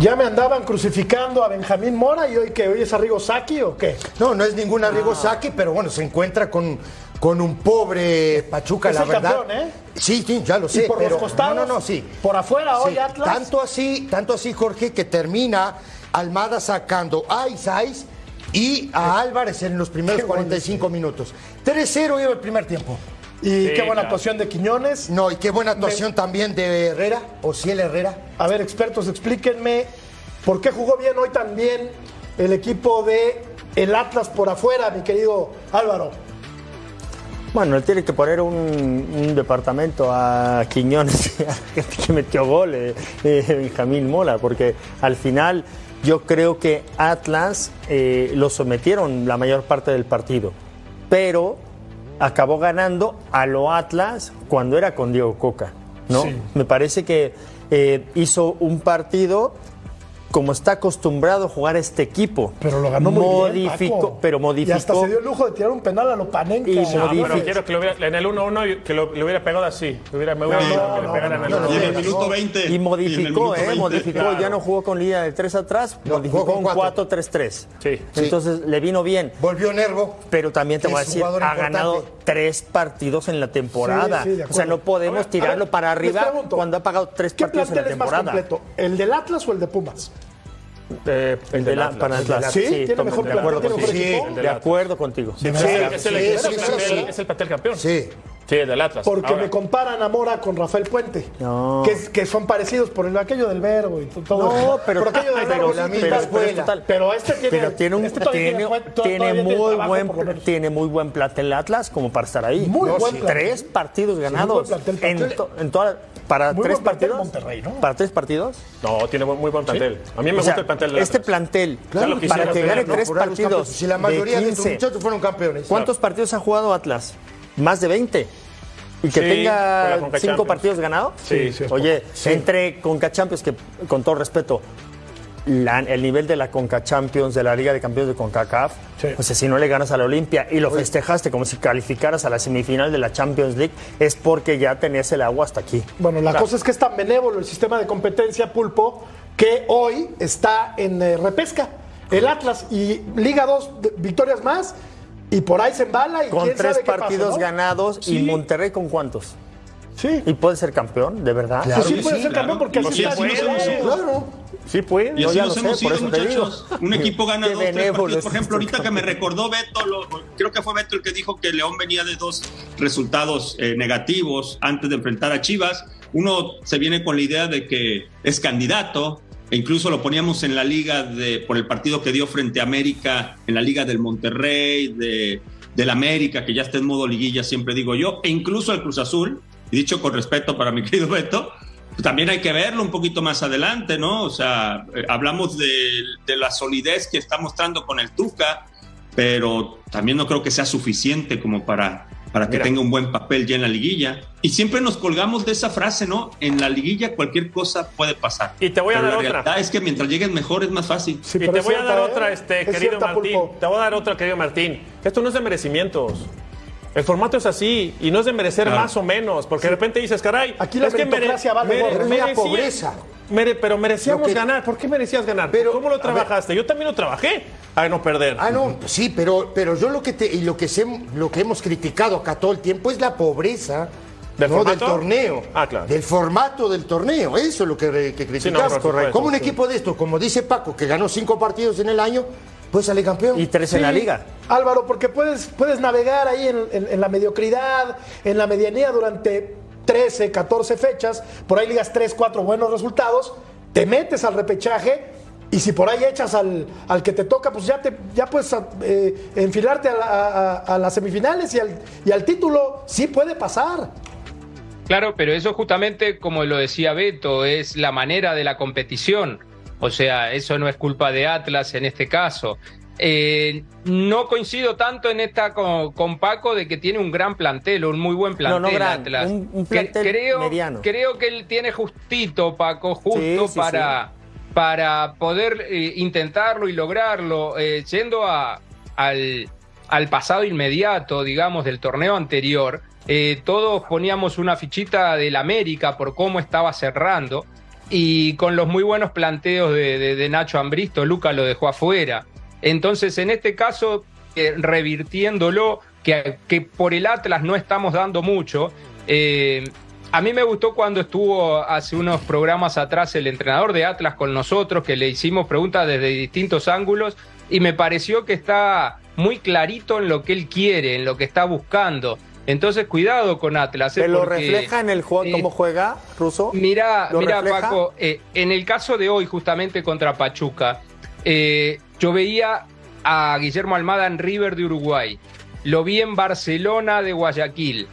Ya me andaban crucificando a Benjamín Mora y hoy que hoy es Arrigo Saki o qué? No, no es ningún Arrigo Saki, pero bueno, se encuentra con, con un pobre Pachuca, Es la el verdad. campeón, ¿eh? Sí, sí, ya lo sé. y por pero, los costados, No, no, no, sí. por afuera hoy Sí, Atlas. Tanto así, tanto así, Jorge, que termina Almada sacando a Isais y a Álvarez en los primeros 45 minutos. 3-0 iba el primer tiempo. Y Sí, qué buena claro. actuación de Quiñones. No, y qué buena actuación también de Herrera, o Ciel Herrera. A ver, expertos, explíquenme por qué jugó bien hoy también el equipo de el Atlas por afuera, mi querido Álvaro. Bueno, él tiene que poner un, un departamento a Quiñones, *laughs* que metió gol, eh, eh, Benjamín Mola, porque al final yo creo que Atlas eh, lo sometieron la mayor parte del partido, pero acabó ganando a lo Atlas cuando era con Diego Coca, ¿no? Sí. Me parece que eh, hizo un partido como está acostumbrado a jugar este equipo. Pero lo ganó muy bien, modificó, Paco. pero Y modificó. hasta se dio el lujo de tirar un penal a lo Panenka. Y No, pero modifica- quiero que lo hubiera, en el 1-1 que lo, le hubiera pegado así. Le hubiera, me hubiera No, no, que le no, pegaran no, en el Y en el minuto 20. Y modificó, minuto ¿eh? 20, Modificó, claro. ya no jugó con línea de 3 atrás, No, modificó jugó con un cuatro. 4-3-3. Sí. Entonces le vino bien. Volvió Nervo. Pero también te voy a decir, ha importante. ganado tres partidos en la temporada. Sí, sí, o sea, no podemos ver, tirarlo ver, para arriba pregunto, cuando ha pagado tres ¿Qué partidos en la plantel es más temporada. completo? ¿El del Atlas o el de Pumas? Eh, El de la, para Atlas. ¿Sí? ¿Tiene mejor de acuerdo plantel, contigo. Sí, de acuerdo contigo. Sí, es, el, Sí, es el sí, plantel- sí. es el plantel campeón. Sí. Sí, el del Atlas. Porque Ahora, me comparan a Mora con Rafael Puente. No. Que, es- que son parecidos por el, aquello del verbo y to- todo No, pero- Por aquello del pero verbo la sí, misma pero- escuela. pero total. Pero este tiene, Pero tiene, un, este tiene, muy trabajo, buen tiene muy buen plantel Atlas como para estar ahí. Muy No, buen sí. plantel. Tres partidos ganados. en, to- en toda- para Muy tres buen partidos. Monterrey, ¿no? Para tres partidos. No, tiene muy buen plantel. A mí me O gusta sea, el plantel del este Atlas. plantel, Claro, para que gane ¿no? tres partidos. Si la mayoría de, de estos 15, muchachos fueron campeones. ¿Cuántos partidos ha jugado Atlas? Más de 20. Y que Sí, tenga cinco partidos ganados. Sí, sí, Oye, entre Conca Champions, que con todo respeto, la- el nivel de la Conca Champions, de la Liga de Campeones de CONCACAF, Sí. o sea, si no le ganas a la Olimpia y lo festejaste como si calificaras a la semifinal de la Champions League, es porque ya tenías el agua hasta aquí. Bueno, la cosa es que es tan benévolo el sistema de competencia pulpo que hoy está en eh, repesca. El Atlas y Liga 2, de- victorias más, y por ahí se embala y Con quién tres sabe qué pasa, partidos ¿no? ganados Sí. y Monterrey con cuántos. Sí. ¿Y puede ser campeón, de verdad? Claro sí que puede sí, ser campeón porque Pues así sí, está. Claro. Sí puede. Y así nos sé, hemos ido, muchachos. Un equipo *laughs* gana dos, tres partidos. Por ejemplo, ahorita que me recordó Beto, lo- creo que fue Beto el que dijo que León venía de dos resultados eh, negativos antes de enfrentar a Chivas. Uno se viene con la idea de que es candidato, e incluso lo poníamos en la liga de, por el partido que dio frente a América, en la liga del Monterrey, de, del América, que ya está en modo liguilla, siempre digo yo, e incluso el Cruz Azul, y dicho con respeto para mi *laughs* querido Beto, pues también hay que verlo un poquito más adelante, ¿no? O sea, eh, hablamos de, de la solidez que está mostrando con el Tuca, pero también no creo que sea suficiente como para, para que Mira. tenga un buen papel ya en la liguilla. Y siempre nos colgamos de esa frase, ¿no? En la liguilla cualquier cosa puede pasar. Y te voy a Pero dar la otra. realidad es que mientras lleguen mejor es más fácil. Sí, y te voy a dar ¿eh? otra, este, Es querido cierta, Martín. Pulpo. Te voy a dar otra, querido Martín. Esto no es de merecimientos. El formato es así y no es de merecer Claro. más o menos, porque de repente dices, caray, Aquí la es que meritocracia vale una pobreza. mere- pero merecíamos que- ganar. ¿Por qué merecías ganar? Pero, ¿Cómo lo ver. trabajaste? Yo también lo trabajé a no perder. Ah, no, sí, pero, pero yo lo que te, y lo que sé- lo que hemos criticado acá todo el tiempo es la pobreza ¿Del no, torneo. Ah, claro. Del formato del torneo. Eso es lo que, que no, criticamos. por supuesto, como un sí. equipo de esto, como dice Paco, que ganó cinco partidos en el año, pues sale campeón. Y tres en la liga. Álvaro, porque puedes, puedes navegar ahí en, en- en la mediocridad, en la medianía durante 13, 14 fechas, por ahí ligas 3, 4 buenos resultados te metes al repechaje y si por ahí echas al, al que te toca, pues ya, te, ya puedes eh, enfilarte a, la- a- a- a las semifinales y al, y al título. Sí puede pasar. Claro, pero eso justamente, como lo decía Beto, es la manera de la competición. O sea, eso no es culpa de Atlas en este caso. Eh, no coincido tanto en esta con, con Paco de que tiene un gran plantel, un muy buen plantel No, no gran, Atlas. un- un Que- plantel creo, mediano. creo que él tiene justito, Paco, justo Sí, sí, para, para poder eh, intentarlo y lograrlo, eh, yendo a, al, al pasado inmediato, digamos, del torneo anterior, todos poníamos una fichita del América por cómo estaba cerrando y con los muy buenos planteos de, de- Nacho Ambristo, Luca lo dejó afuera. Entonces, en este caso, eh, revirtiéndolo, que, que por el Atlas no estamos dando mucho, eh, a mí me gustó cuando estuvo hace unos programas atrás el entrenador de Atlas con nosotros, que le hicimos preguntas desde distintos ángulos y me pareció que está muy clarito en lo que él quiere, en lo que está buscando. Entonces, cuidado con Atlas. ¿eh? ¿Te lo Porque, refleja en el juego eh, cómo juega Russo? Mira, ¿Lo mira refleja? Paco, eh, en el caso de hoy, justamente contra Pachuca, eh, yo veía a Guillermo Almada en River de Uruguay, lo vi en Barcelona de Guayaquil,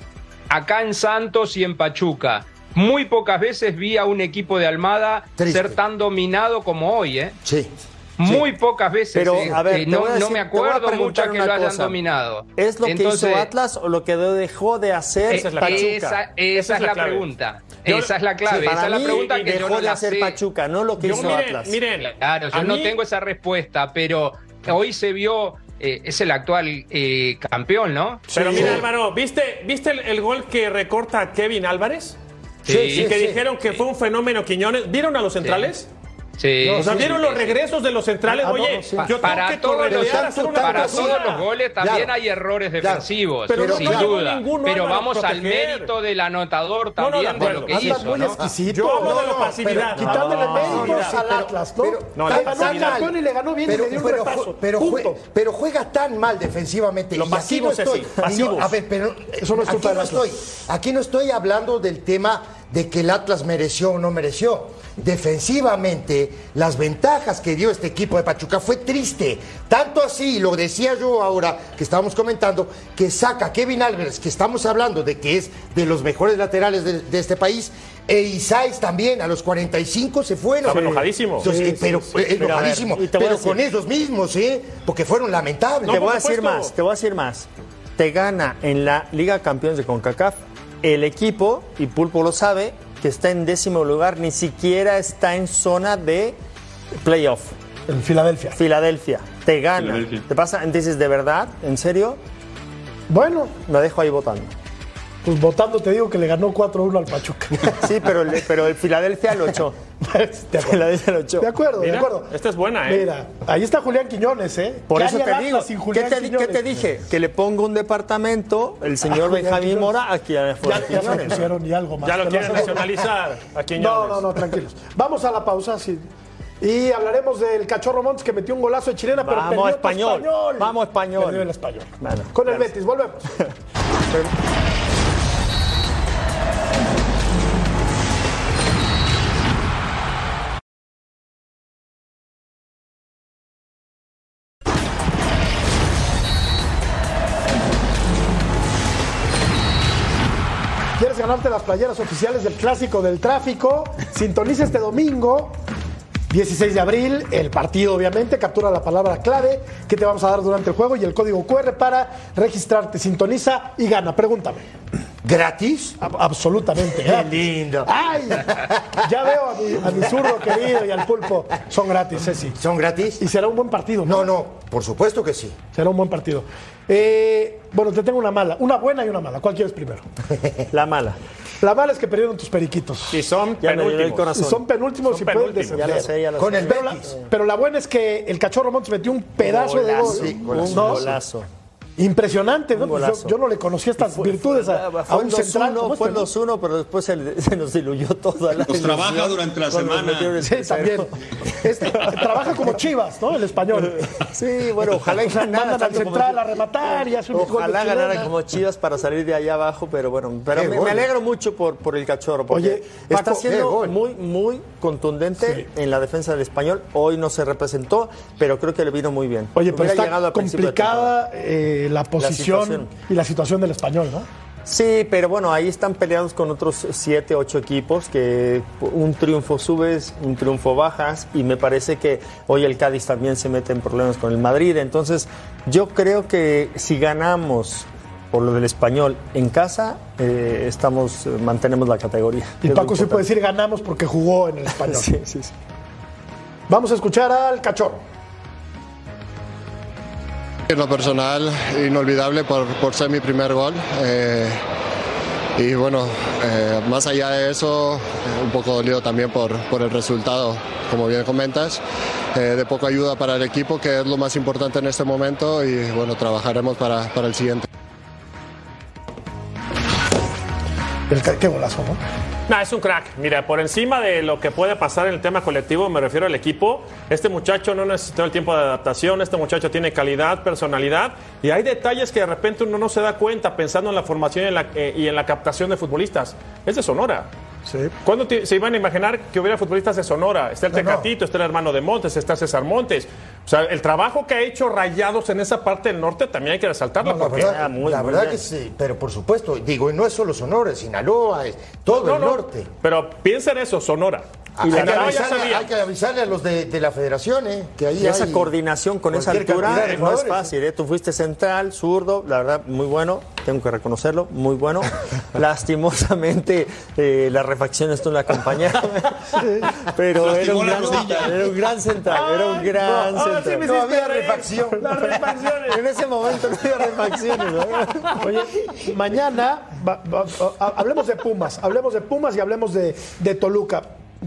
acá en Santos y en Pachuca. Muy pocas veces vi a un equipo de Almada ser tan dominado como hoy, ¿eh? Sí. Muy pocas veces. Pero, eh, a ver, eh, te no, no me acuerdo preguntar mucho que lo hayan cosa. dominado. ¿Es lo que hizo Atlas o lo que dejó de hacer eh, Pachuca? Esa, esa es la, clave. pregunta. Yo- esa es la clave. Sí, esa es la pregunta que dejó yo no de hacer sé. Pachuca, no lo que Yo, hizo miren, Atlas. miren, Claro, yo no mí- tengo esa respuesta, pero hoy se vio, eh, es el actual eh, campeón, ¿no? Pero mira, Álvaro, ¿viste, ¿viste el, el gol que recorta Kevin Álvarez? Sí, y que sí. dijeron que fue un fenómeno Quiñones. ¿Vieron a los centrales? Sí. o sea, sí, ¿vieron sí, los sí. regresos de los centrales? Ah, no, Oye, sí. yo tengo para que todos, los, corretear, hacer una para cosa. todos los goles también Claro. hay errores defensivos, Pero no sin duda. ninguno, pero vamos al mérito del anotador No, no, también de lo que hizo, muy ¿no? exquisito. Yo hablo de la No, pasividad. Quitándole No, méritos al Atlas, ¿no? pero- No, Le la ganó al pasividad. campeón y le ganó bien pero, y le dio un pero, repaso. pero Punto. jue- pero juega tan mal defensivamente. Los no pasivos, estoy. No- a ver, pero Eso no es culpa no. Aquí no estoy hablando del tema de que el Atlas mereció o no mereció. Defensivamente, las ventajas que dio este equipo de Pachuca fue triste. Tanto así, lo decía yo ahora que estábamos comentando, que saca a Kevin Álvarez, que estamos hablando de que es de los mejores laterales de, de este país, e Isais también, a los 45 se fueron. Estaba enojadísimo. Entonces, Sí, pero sí, ver, con esos mismos, ¿eh? Porque fueron lamentables. te voy a decir más, te voy a decir más. Te gana en la Liga Campeones de CONCACAF el equipo, y Pulpo lo sabe, que está en décimo lugar, ni siquiera está en zona de playoff. En Filadelfia. Filadelfia, te gana. Filadelfia. ¿Te pasa? Entonces, ¿de verdad? ¿En serio? Bueno, La dejo ahí votando. Pues votando te digo que le ganó 4-1 al Pachuca. *laughs* Sí, pero, el- pero el Filadelfia lo echó. *laughs* de. Filadelfia lo echó. De acuerdo, de acuerdo. esta es buena, ¿eh? Mira, ahí está Julián Quiñones, ¿eh? Por ¿Qué eso te digo, ¿qué te, qué dije? Que le pongo un departamento, el señor Julián Benjamín Quiñones. Mora, aquí a Ya, ya se pusieron y algo más. Ya lo quieren nacionalizar a *laughs* Quiñones. No, no, no, tranquilos. Vamos a la pausa, sí. Y hablaremos del Cachorro Montes que metió un golazo de chilena, pero Vamos, perdió otro español. Vamos, español. Perdió el español. Bueno, Con el. Betis, volvemos. Ganarte las playeras oficiales del Clásico del Tráfico? Sintoniza este domingo, 16 de abril, el partido obviamente, captura la palabra clave que te vamos a dar durante el juego y el código QR para registrarte. Sintoniza y gana. Pregúntame. ¿Gratis? Ab- absolutamente. Qué lindo. ¡Ay! Ya veo a mi, a mi zurdo querido y al pulpo. Son gratis, Ceci. ¿Son gratis? Y será un buen partido, ¿no? No, no, por supuesto que sí. Será un buen partido. Eh, bueno, te tengo una mala, una buena y una mala. ¿Cuál quieres primero? *laughs* La mala. La mala es que perdieron tus periquitos. Y son Ya penúltimos. corazón. Son penúltimos Son y pueden. Ya lo sé, ya lo Con sé. el Pero la, Betis. pero la buena es que el cachorro Montes metió un pedazo de Golazo, gol. Sí, un golazo. ¿no? golazo. Impresionante, ¿no? Un Pues yo, no le conocía estas virtudes a, a Fue un el central 2-1, como fue este, el 2-1, pero después se, se nos diluyó toda la Pues trabaja durante la semana. Sí, también. Este, trabaja como Chivas, ¿no? El español. Sí, bueno, ojalá y ganara Mandan al central a rematar y hace un Ojalá ganara como Chivas para salir de allá abajo, pero bueno, pero me, me alegro mucho por, por el cachorro, porque Oye, Paco, está siendo muy, muy contundente en la defensa del español. Hoy no se representó, pero creo que le vino muy bien. Oye, pero Hubiera está llegado a complicada eh, la posición y la situación del español, ¿no? Sí, pero bueno, ahí están peleados con otros siete, ocho equipos que un triunfo subes, un triunfo bajas y me parece que hoy el Cádiz también se mete en problemas con el Madrid. Entonces, yo creo que si ganamos por lo del español en casa, eh, estamos, mantenemos la categoría. Y Paco sí puede decir ganamos porque jugó en el español. *laughs* Sí, sí, sí. Vamos a escuchar al cachorro. En lo personal, inolvidable por, ser mi primer gol. eh, y bueno, eh, más allá de eso, un poco dolido también por, el resultado, como bien comentas. eh, de poco ayuda para el equipo, que es lo más importante en este momento. Y bueno, trabajaremos para, para el siguiente. Qué golazo, ¿no? No, es un crack. Mira, por encima de lo que puede pasar en el tema colectivo, me refiero al equipo. Este muchacho no necesitó el tiempo de adaptación, este muchacho tiene calidad, personalidad y hay detalles que de repente uno no se da cuenta pensando en la formación y en la, eh, y en la captación de futbolistas. Es de Sonora. Sí. ¿Cuándo te- se iban a imaginar que hubiera futbolistas de Sonora? Está el No, no. Tecatito, está el hermano de Montes, está César Montes. O sea, el trabajo que ha hecho Rayados en esa parte del norte también hay que resaltarlo. No, la porque verdad, la verdad que sí, pero por supuesto, digo, y no es solo Sonora, es Sinaloa, es todo No, el no, norte. Pero piensa en eso, Sonora. Hay que, avisarle, sabía. hay que avisarle a los de, de la federación, ¿eh? Que ahí Y esa hay coordinación con esa altura no es jugadores, fácil. ¿eh? Tú fuiste central, zurdo, la verdad, muy bueno, tengo que reconocerlo, muy bueno. *laughs* Lastimosamente, eh, las refacciones no le acompañaron. *laughs* Pero era un, la gran era un gran central, era un gran ahora sí central. No había reír. refacción. *laughs* Las refacciones. En ese momento no había refacciones. ¿no? Oye, mañana va- va- ha- hablemos de Pumas, hablemos de Pumas y hablemos de, de Toluca.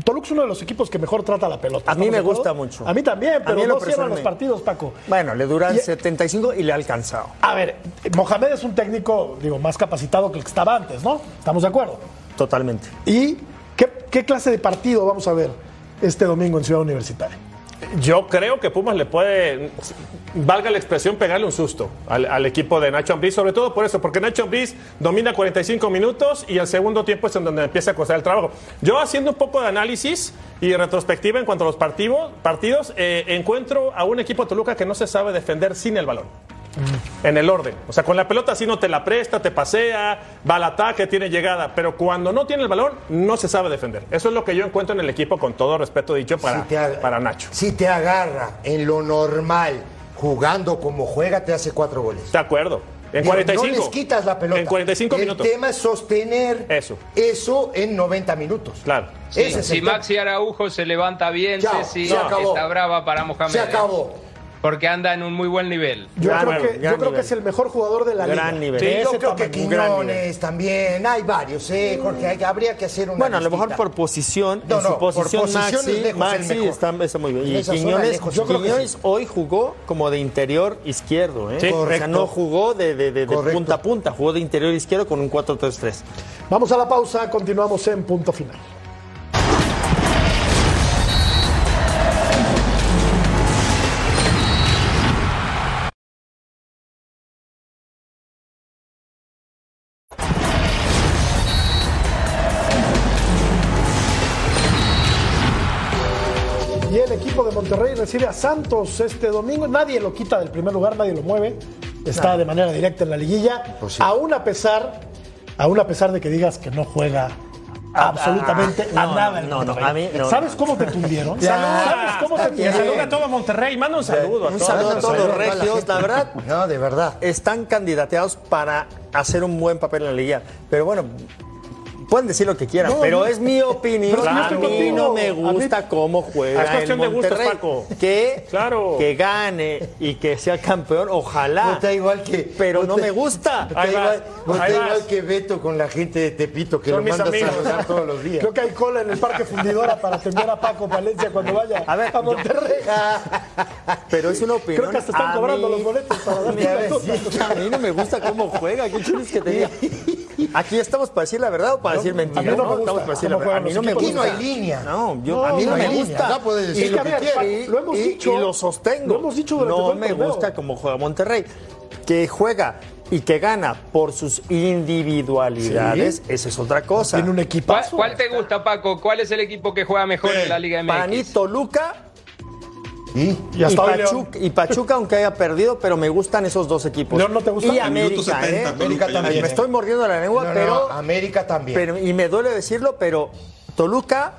Toluca es uno de los equipos que mejor trata la pelota. A mí ¿estamos me gusta mucho. A mí también, pero mí en lo no cierran los partidos, Paco. Bueno, le duran Y- 75 y le ha alcanzado. A ver, Mohamed es un técnico, digo, más capacitado que el que estaba antes, ¿no? ¿Estamos de acuerdo? Totalmente. ¿Y qué, qué clase de partido vamos a ver este domingo en Ciudad Universitaria? Yo creo que Pumas le puede, valga la expresión, pegarle un susto al, al equipo de Nacho Ambriz, sobre todo por eso, porque Nacho Ambriz domina 45 minutos y el segundo tiempo es en donde empieza a costar el trabajo. Yo haciendo un poco de análisis y retrospectiva en cuanto a los partidos, partidos eh, encuentro a un equipo de Toluca que no se sabe defender sin el balón. En el orden. O sea, con la pelota sí no te la presta, te pasea, va al ataque, tiene llegada. Pero cuando no tiene el balón, no se sabe defender. Eso es lo que yo encuentro en el equipo, con todo respeto dicho para, Si para Nacho. Si te agarra en lo normal, jugando como juega, te hace cuatro goles. De acuerdo. En Digo, 45. No les quitas la pelota. En 45 el minutos. El tema es sostener Eso. eso en 90 minutos. Claro. Sí, Ese es si. Maxi Araujo se levanta bien, Chao, Ceci, se acabó. está brava para Mohamed. Se ¿eh? acabó. Porque anda en un muy buen nivel. Yo Gran creo, que, gran yo creo que nivel. es el mejor jugador de la Gran liga. nivel. Sí, yo ese creo que. Quiñones también. Hay varios, ¿eh, Jorge? Hay- habría que hacer una Bueno, a lo mejor por posición, No, en no, su por posición, posición Maxi, lejos Maxi mejor. está, está muy bien. En Y Quiñones, lejos, yo creo que Quiñones sí. hoy jugó como de interior izquierdo, ¿eh? Sí. O sea, no jugó de, de- de- de Correcto. punta a punta, jugó de interior izquierdo con un 4-3-3. Vamos a la pausa, continuamos en punto final. Recibe a Santos este domingo. Nadie lo quita del primer lugar, nadie lo mueve. Está de manera directa en la liguilla. Pues sí. Aún a pesar, aún a pesar de que digas que no juega absolutamente ah, a no, nada. el no, no, a mí no, ¿Sabes cómo te tundieron? *laughs* Ya, ¿Sabes cómo te está bien. tundieron? Saluda a todo Monterrey. Manda un saludo Un saludo a todos los regios. La verdad, No, de verdad. están candidateados para hacer un buen papel en la liga. Pero bueno, pueden decir lo que quieran, No, pero es mi opinión. Pero yo a mí no me A mí- gusta cómo juega Es cuestión el de gustos, Monterrey. Paco. Que, Claro. que gane y que sea campeón, ojalá. No está igual que. pero no no te- me gusta. No vas, igual, no está ahí igual que Beto con la gente de Tepito que Son lo mis manda a saludar todos los días. Creo que hay cola en el Parque Fundidora para atender a Paco Palencia cuando vaya A ver, a Monterrey. *laughs* Pero es una opinión. Creo que hasta están a cobrando mí- los boletos para darle nota. sí, A mí no me gusta cómo juega. ¿Qué quieres que te diga? *laughs* Aquí estamos para decir la verdad o para decir mentira. a mí no me gusta Estamos para decir la verdad. A mí no me gusta. Aquí no hay línea. No, yo, No, a mí no, no me gusta. línea. Acá puedes decir y, lo que y- Lo hemos y- dicho- y lo sostengo. lo hemos dicho no me torneo. gusta cómo juega Monterrey. Que juega y que gana por sus individualidades, esa es otra cosa. Tiene un ¿Cuál, equipazo. cuál te gusta, Paco? ¿Cuál es el equipo que juega mejor en la Liga MX? Toluca ¿Y? Y y hasta. Pachuca, y Pachuca, aunque haya perdido, pero me gustan esos dos equipos. ¿León no te gusta? Y América, minuto 70, ¿eh? América también. Me estoy mordiendo la lengua, No, no, pero, América también. pero- Y me duele decirlo, pero Toluca,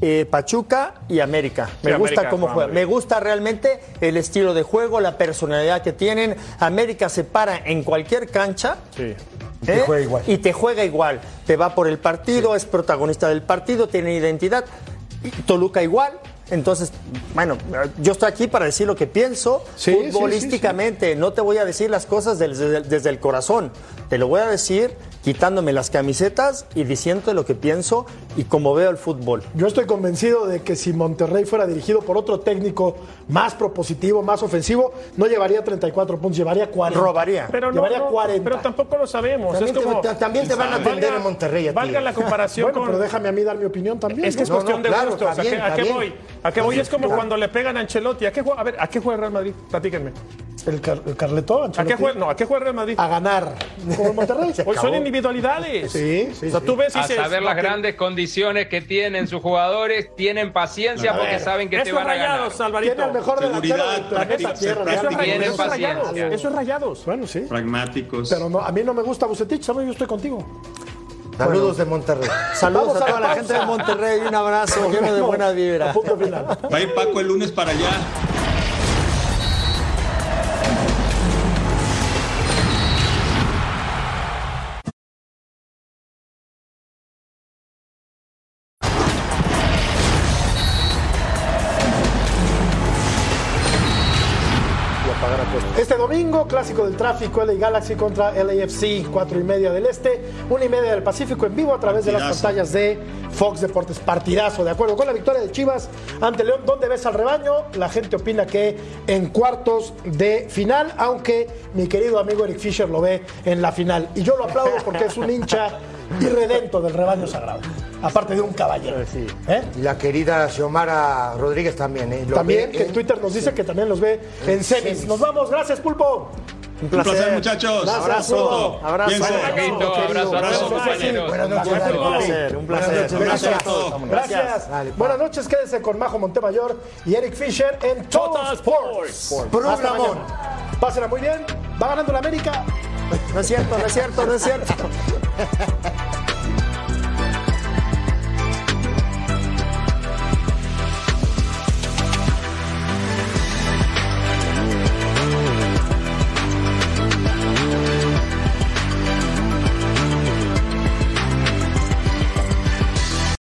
eh, Pachuca y América. Me Sí, gusta América cómo juega Me gusta realmente el estilo de juego, la personalidad que tienen. América se para en cualquier cancha. Sí. te ¿eh? juega igual. Y te juega igual. Te va por el partido, es protagonista del partido, tiene identidad. Y Toluca igual. Entonces, bueno, yo estoy aquí para decir lo que pienso Sí, sí, futbolísticamente. No te voy a decir las cosas desde, desde el corazón. Te lo voy a decir quitándome las camisetas y diciendo lo que pienso y cómo veo el fútbol. Yo estoy convencido de que si Monterrey fuera dirigido por otro técnico más propositivo, más ofensivo, no llevaría 34 puntos, llevaría 40. Robaría. Pero, no, Llevaría no, 40. pero tampoco lo sabemos. También es te- como, te- también te van a atender Valga- en Monterrey a. Valga la comparación Bueno, con... pero déjame a mí dar mi opinión también. Es que es cuestión no, de claro, gustos. está ¿A qué, bien, a está qué bien. voy? ¿A qué voy? Es como cuando le pegan a Ancelotti. ¿A qué a ver, ¿a qué juega el Real Madrid? Platíquenme. El, Car- el Carletón, ¿A qué Ancelotti, juega, no, ¿a qué juega el Real Madrid? a ganar. Como el Monterrey. Pues son individualidades. Sí, sí, O sea, tú ves y A dices, saber las "Ok, grandes condiciones que tienen sus jugadores, tienen paciencia porque saben que te van a ganar. rayados, Alvarito. Tiene el mejor Seguridad, práctica, Tierra. Eso. Tienen rayados, eso es rayados. paciencia. Eso es rayados. Bueno, sí. Pragmáticos. Pero no, a mí no me gusta Bucetich, ¿sabes? Yo estoy contigo. Saludos de Monterrey. *laughs* Saludos Vamos a a toda la la gente de. Monterrey y un abrazo lleno de buena vibra. A punto final. Va a ir Paco el lunes para allá. Clásico del tráfico, LA Galaxy contra LAFC, 4 y media del Este, 1 y media del Pacífico en vivo a través de las pantallas de Fox Deportes. Partidazo, de acuerdo con la victoria de Chivas ante León. ¿Dónde ves al rebaño? La gente opina que en cuartos de final, aunque mi querido amigo Eric Fisher lo ve en la final. Y yo lo aplaudo porque es un hincha *laughs* irredento del rebaño sagrado, aparte de un caballero. ¿Eh? Y la querida Xiomara Rodríguez también. ¿eh? Lo También, ve que en- Twitter nos dice que también los ve en semis. Nos vamos, gracias, Pulpo. Un Un placer, placer. muchachos. Gracias, Abrazo. Abrazo. Paquito, abrazo Abrazo. compañeros. Buenas noches, Un placer, un placer. Buenas noches, Abrazo a gracias. todos. Gracias. Buenas noches, quédense con Majo Montemayor y Eric Fisher en Total Sports. Hasta Programón. Pásenla muy bien. Va ganando la América. No es cierto, no es cierto, no es cierto.